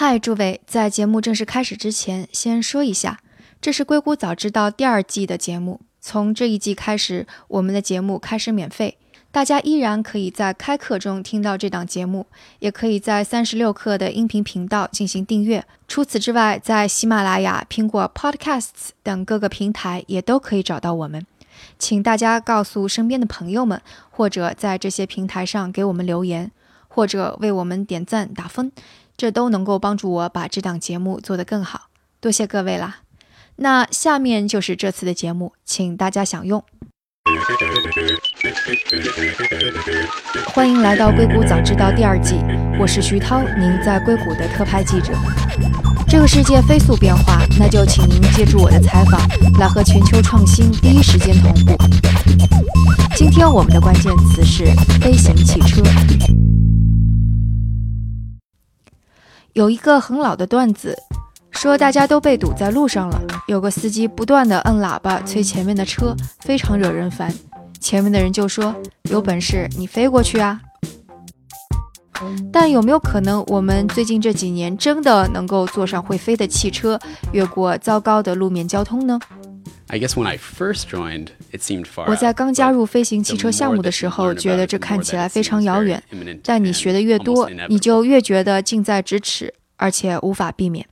嗨，诸位，在节目正式开始之前，先说一下，这是《硅谷早知道》第二季的节目。从这一季开始，我们的节目开始免费，大家依然可以在开课中听到这档节目，也可以在三十六课的音频频道进行订阅。除此之外，在喜马拉雅、苹果 Podcasts 等各个平台也都可以找到我们。请大家告诉身边的朋友们，或者在这些平台上给我们留言，或者为我们点赞打分。这都能够帮助我把这档节目做得更好，多谢各位啦。那下面就是这次的节目，请大家享用。欢迎来到《硅谷早知道》第二季，我是徐涛，您在硅谷的特派记者。这个世界飞速变化，那就请您借助我的采访，来和全球创新第一时间同步。今天我们的关键词是飞行汽车。有一个很老的段子，说大家都被堵在路上了，有个司机不断的摁喇叭催前面的车，非常惹人烦。前面的人就说：“有本事你飞过去啊！”但有没有可能，我们最近这几年真的能够坐上会飞的汽车，越过糟糕的路面交通呢？我在刚加入飞行汽车项目的时候，觉得这看起来非常遥远。但你学的越多，你就越觉得近在咫尺，而且无法避免。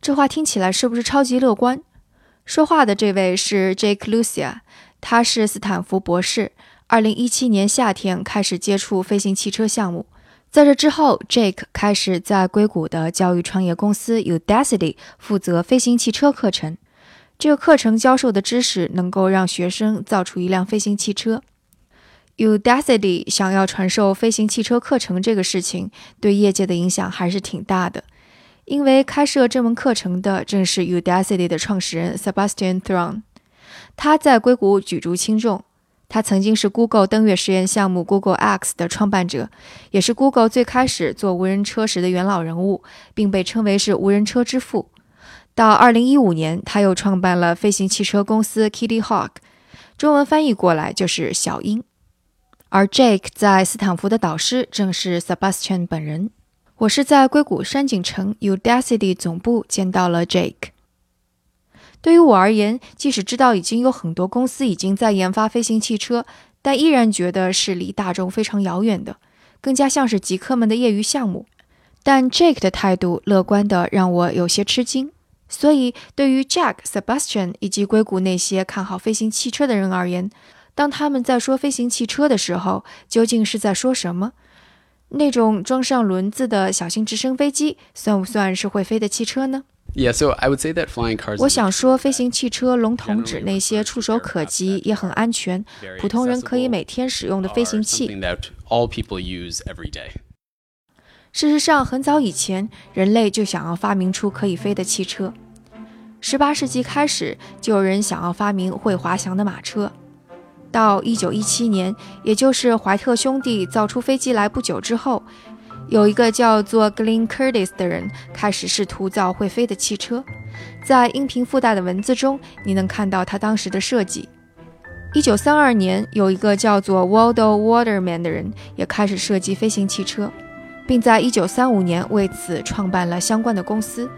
这话听起来是不是超级乐观？说话的这位是 Jake Lucia，他是斯坦福博士。二零一七年夏天开始接触飞行汽车项目，在这之后，Jake 开始在硅谷的教育创业公司 Udacity 负责飞行汽车课程。这个课程教授的知识能够让学生造出一辆飞行汽车。Udacity 想要传授飞行汽车课程这个事情，对业界的影响还是挺大的。因为开设这门课程的正是 Udacity 的创始人 Sebastian Thrun，他在硅谷举足轻重。他曾经是 Google 登月实验项目 Google X 的创办者，也是 Google 最开始做无人车时的元老人物，并被称为是无人车之父。到二零一五年，他又创办了飞行汽车公司 Kitty Hawk，中文翻译过来就是小鹰。而 Jake 在斯坦福的导师正是 Sebastian 本人。我是在硅谷山景城 Udacity 总部见到了 Jake。对于我而言，即使知道已经有很多公司已经在研发飞行汽车，但依然觉得是离大众非常遥远的，更加像是极客们的业余项目。但 Jake 的态度乐观的让我有些吃惊。所以，对于 Jack、Sebastian 以及硅谷那些看好飞行汽车的人而言，当他们在说飞行汽车的时候，究竟是在说什么？那种装上轮子的小型直升飞机算不算是会飞的汽车呢？Yeah, so I would say that flying cars. 我想说，飞行汽车笼统指那些触手可及也很安全、普通人可以每天使用的飞行器。All people use every day. 事实上，很早以前，人类就想要发明出可以飞的汽车。十八世纪开始，就有人想要发明会滑翔的马车。到一九一七年，也就是怀特兄弟造出飞机来不久之后，有一个叫做 Glenn Curtis 的人开始试图造会飞的汽车。在音频附带的文字中，你能看到他当时的设计。一九三二年，有一个叫做 Waldo Waterman 的人也开始设计飞行汽车。并在1935年为此创办了相关的公司。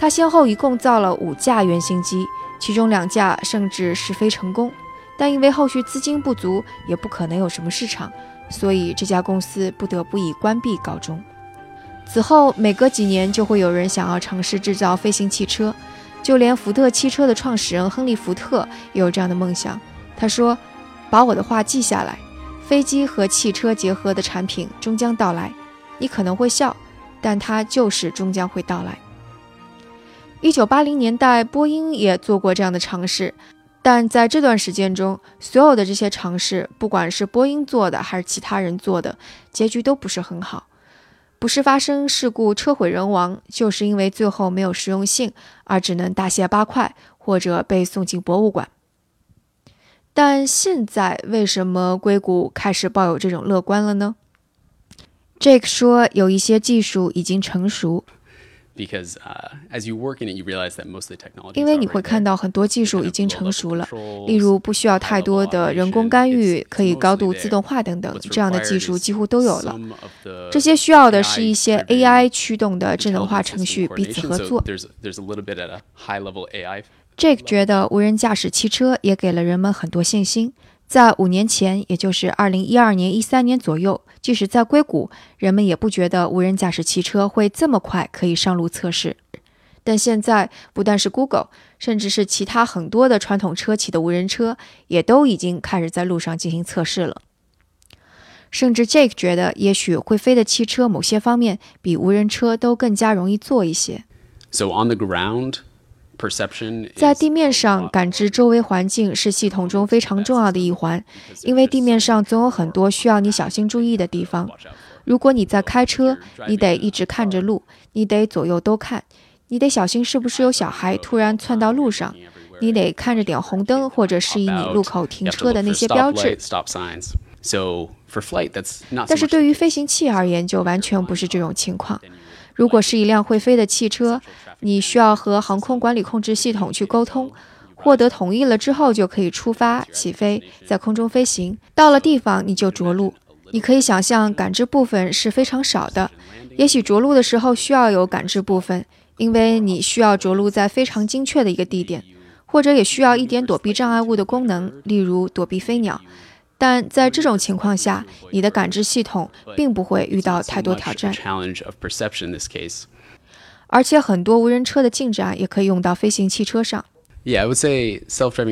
他先后一共造了五架原型机，其中两架甚至试飞成功。但因为后续资金不足，也不可能有什么市场，所以这家公司不得不以关闭告终。此后，每隔几年就会有人想要尝试制造飞行汽车，就连福特汽车的创始人亨利·福特也有这样的梦想。他说：“把我的话记下来，飞机和汽车结合的产品终将到来。”你可能会笑，但它就是终将会到来。一九八零年代，波音也做过这样的尝试，但在这段时间中，所有的这些尝试，不管是波音做的还是其他人做的，结局都不是很好，不是发生事故车毁人亡，就是因为最后没有实用性，而只能大卸八块，或者被送进博物馆。但现在，为什么硅谷开始抱有这种乐观了呢？Jake 说，有一些技术已经成熟。Because uh, as you work in it, you realize that most of the technology. 因为你会看到很多技术已经成熟了，例如不需要太多的人工干预，可以高度自动化等等，这样的技术几乎都有了。这些需要的是一些 AI 驱动的智能化程序彼此合作。Jake 觉得无人驾驶汽车也给了人们很多信心。在五年前，也就是二零一二年、一三年左右，即使在硅谷，人们也不觉得无人驾驶汽车会这么快可以上路测试。但现在，不但是 Google，甚至是其他很多的传统车企的无人车，也都已经开始在路上进行测试了。甚至 Jake 觉得，也许会飞的汽车某些方面比无人车都更加容易做一些。So on the ground. 在地面上感知周围环境是系统中非常重要的一环，因为地面上总有很多需要你小心注意的地方。如果你在开车，你得一直看着路，你得左右都看，你得小心是不是有小孩突然窜到路上，你得看着点红灯或者示意你路口停车的那些标志。但是对于飞行器而言，就完全不是这种情况。如果是一辆会飞的汽车，你需要和航空管理控制系统去沟通，获得同意了之后就可以出发起飞，在空中飞行。到了地方你就着陆。你可以想象，感知部分是非常少的。也许着陆的时候需要有感知部分，因为你需要着陆在非常精确的一个地点，或者也需要一点躲避障碍物的功能，例如躲避飞鸟。但在这种情况下，你的感知系统并不会遇到太多挑战。而且很多无人车的进展也可以用到飞行汽车上。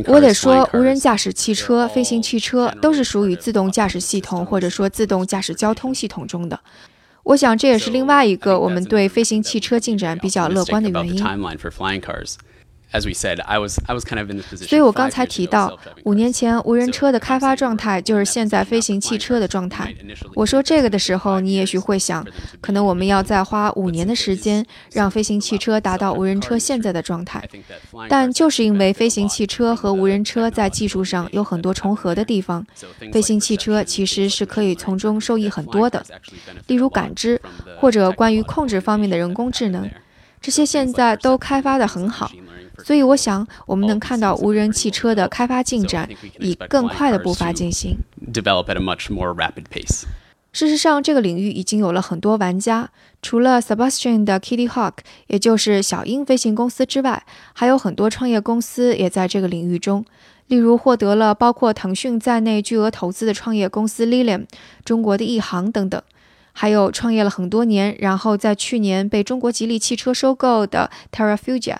我得说，无人驾驶汽车、飞行汽车都是属于自动驾驶系统或者说自动驾驶交通系统中的。我想这也是另外一个我们对飞行汽车进展比较乐观的原因。所以，我刚才提到，五年前无人车的开发状态就是现在飞行汽车的状态。我说这个的时候，你也许会想，可能我们要再花五年的时间，让飞行汽车达到无人车现在的状态。但就是因为飞行汽车和无人车在技术上有很多重合的地方，飞行汽车其实是可以从中受益很多的，例如感知或者关于控制方面的人工智能，这些现在都开发的很好。所以，我想我们能看到无人汽车的开发进展以更快的步伐进行。事实上，这个领域已经有了很多玩家，除了 Sebastian 的 Kitty Hawk，也就是小鹰飞行公司之外，还有很多创业公司也在这个领域中。例如，获得了包括腾讯在内巨额投资的创业公司 Lilium、中国的亿航等等，还有创业了很多年，然后在去年被中国吉利汽车收购的 Terrafugia。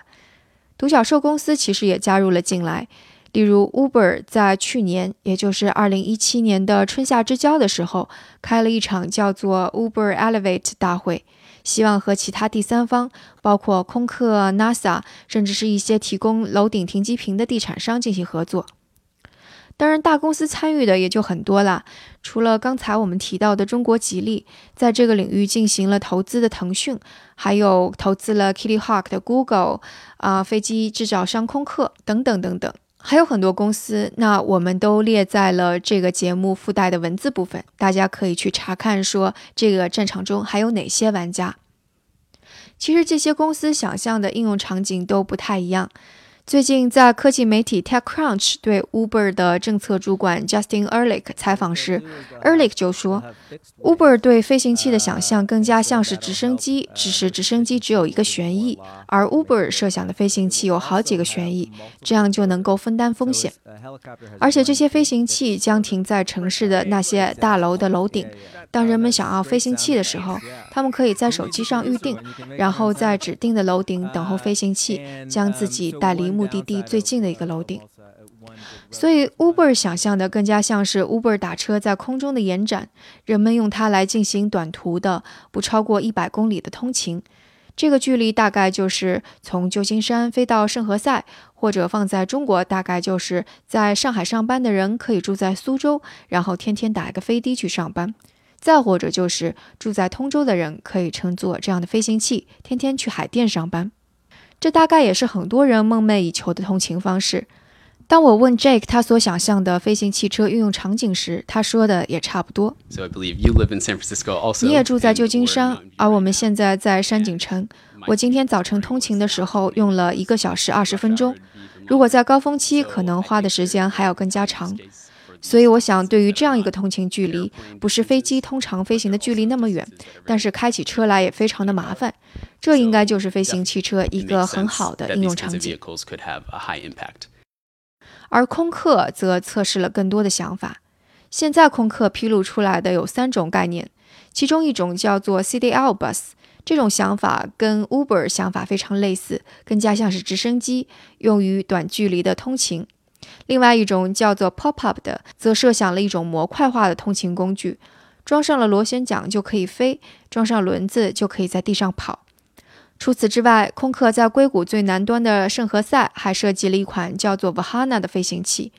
独角兽公司其实也加入了进来，例如 Uber 在去年，也就是二零一七年的春夏之交的时候，开了一场叫做 Uber Elevate 大会，希望和其他第三方，包括空客、NASA，甚至是一些提供楼顶停机坪的地产商进行合作。当然，大公司参与的也就很多了。除了刚才我们提到的中国吉利，在这个领域进行了投资的腾讯，还有投资了 Kitty Hawk 的 Google，啊，飞机制造商空客等等等等，还有很多公司。那我们都列在了这个节目附带的文字部分，大家可以去查看，说这个战场中还有哪些玩家。其实这些公司想象的应用场景都不太一样。最近，在科技媒体 TechCrunch 对 Uber 的政策主管 Justin Ehrlich 采访时，Ehrlich 就说，Uber 对飞行器的想象更加像是直升机，只是直升机只有一个旋翼，而 Uber 设想的飞行器有好几个旋翼，这样就能够分担风险。而且这些飞行器将停在城市的那些大楼的楼顶。当人们想要飞行器的时候，他们可以在手机上预定，然后在指定的楼顶等候飞行器将自己带离目的地最近的一个楼顶。所以，Uber 想象的更加像是 Uber 打车在空中的延展，人们用它来进行短途的不超过一百公里的通勤。这个距离大概就是从旧金山飞到圣何塞，或者放在中国，大概就是在上海上班的人可以住在苏州，然后天天打一个飞的去上班。再或者就是住在通州的人可以乘坐这样的飞行器，天天去海淀上班。这大概也是很多人梦寐以求的通勤方式。当我问 Jake 他所想象的飞行汽车运用场景时，他说的也差不多。So I believe you live in San Francisco also. 你也住在旧金山，而我们现在在山景城。我今天早晨通勤的时候用了一个小时二十分钟，如果在高峰期，可能花的时间还要更加长。所以我想，对于这样一个通勤距离，不是飞机通常飞行的距离那么远，但是开起车来也非常的麻烦，这应该就是飞行汽车一个很好的应用场景。而空客则测试了更多的想法。现在空客披露出来的有三种概念，其中一种叫做 CDL bus，这种想法跟 Uber 想法非常类似，更加像是直升机，用于短距离的通勤。另外一种叫做 Pop Up 的，则设想了一种模块化的通勤工具，装上了螺旋桨就可以飞，装上轮子就可以在地上跑。除此之外，空客在硅谷最南端的圣何塞还设计了一款叫做 Vahana 的飞行器。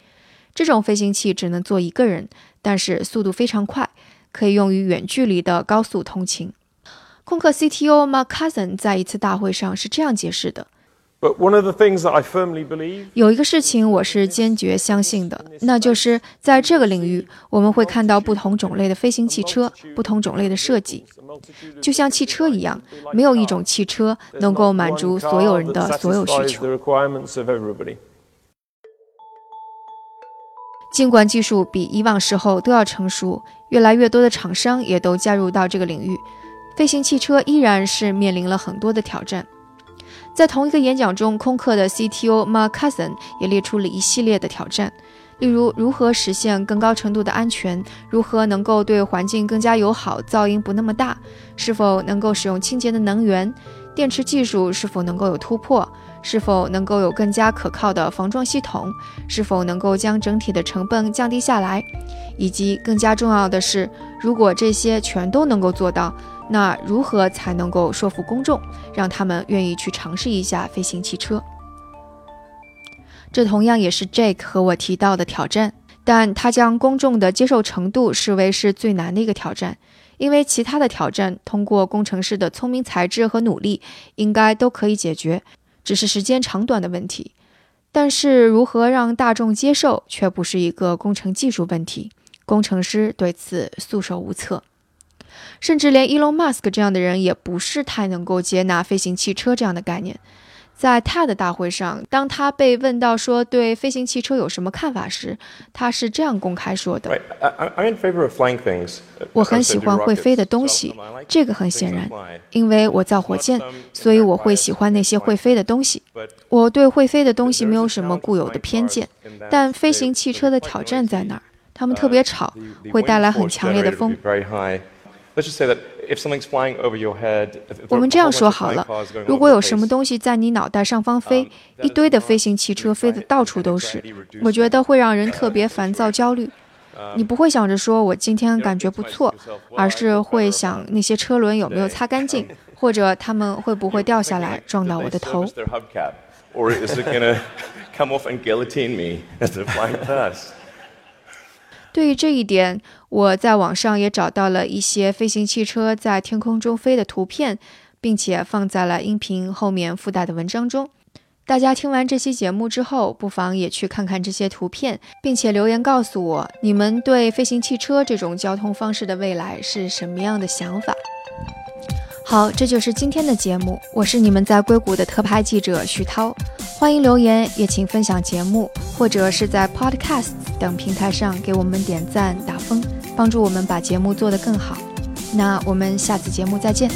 这种飞行器只能坐一个人，但是速度非常快，可以用于远距离的高速通勤。空客 CTO Mark Cousin 在一次大会上是这样解释的。有一个事情我是坚决相信的，那就是在这个领域，我们会看到不同种类的飞行汽车，不同种类的设计，就像汽车一样，没有一种汽车能够满足所有人的所有需求。尽管技术比以往时候都要成熟，越来越多的厂商也都加入到这个领域，飞行汽车依然是面临了很多的挑战。在同一个演讲中，空客的 CTO Mark Cousin 也列出了一系列的挑战，例如如何实现更高程度的安全，如何能够对环境更加友好，噪音不那么大，是否能够使用清洁的能源，电池技术是否能够有突破，是否能够有更加可靠的防撞系统，是否能够将整体的成本降低下来，以及更加重要的是，如果这些全都能够做到。那如何才能够说服公众，让他们愿意去尝试一下飞行汽车？这同样也是 Jake 和我提到的挑战，但他将公众的接受程度视为是最难的一个挑战，因为其他的挑战通过工程师的聪明才智和努力应该都可以解决，只是时间长短的问题。但是如何让大众接受，却不是一个工程技术问题，工程师对此束手无策。甚至连 Elon Musk 这样的人也不是太能够接纳飞行汽车这样的概念。在 TED 大会上，当他被问到说对飞行汽车有什么看法时，他是这样公开说的：“我很喜欢会飞的东西，这个很显然，因为我造火箭，所以我会喜欢那些会飞的东西。我对会飞的东西没有什么固有的偏见，但飞行汽车的挑战在哪儿？它们特别吵，会带来很强烈的风。”我们这样说好了：如果有什么东西在你脑袋上方飞，一堆的飞行汽车飞得到处都是，我觉得会让人特别烦躁、焦虑。你不会想着说我今天感觉不错，而是会想那些车轮有没有擦干净，或者他们会不会掉下来撞到我的头。对于这一点，我在网上也找到了一些飞行汽车在天空中飞的图片，并且放在了音频后面附带的文章中。大家听完这期节目之后，不妨也去看看这些图片，并且留言告诉我你们对飞行汽车这种交通方式的未来是什么样的想法。好，这就是今天的节目。我是你们在硅谷的特派记者徐涛，欢迎留言，也请分享节目，或者是在 Podcast 等平台上给我们点赞打分，帮助我们把节目做得更好。那我们下次节目再见。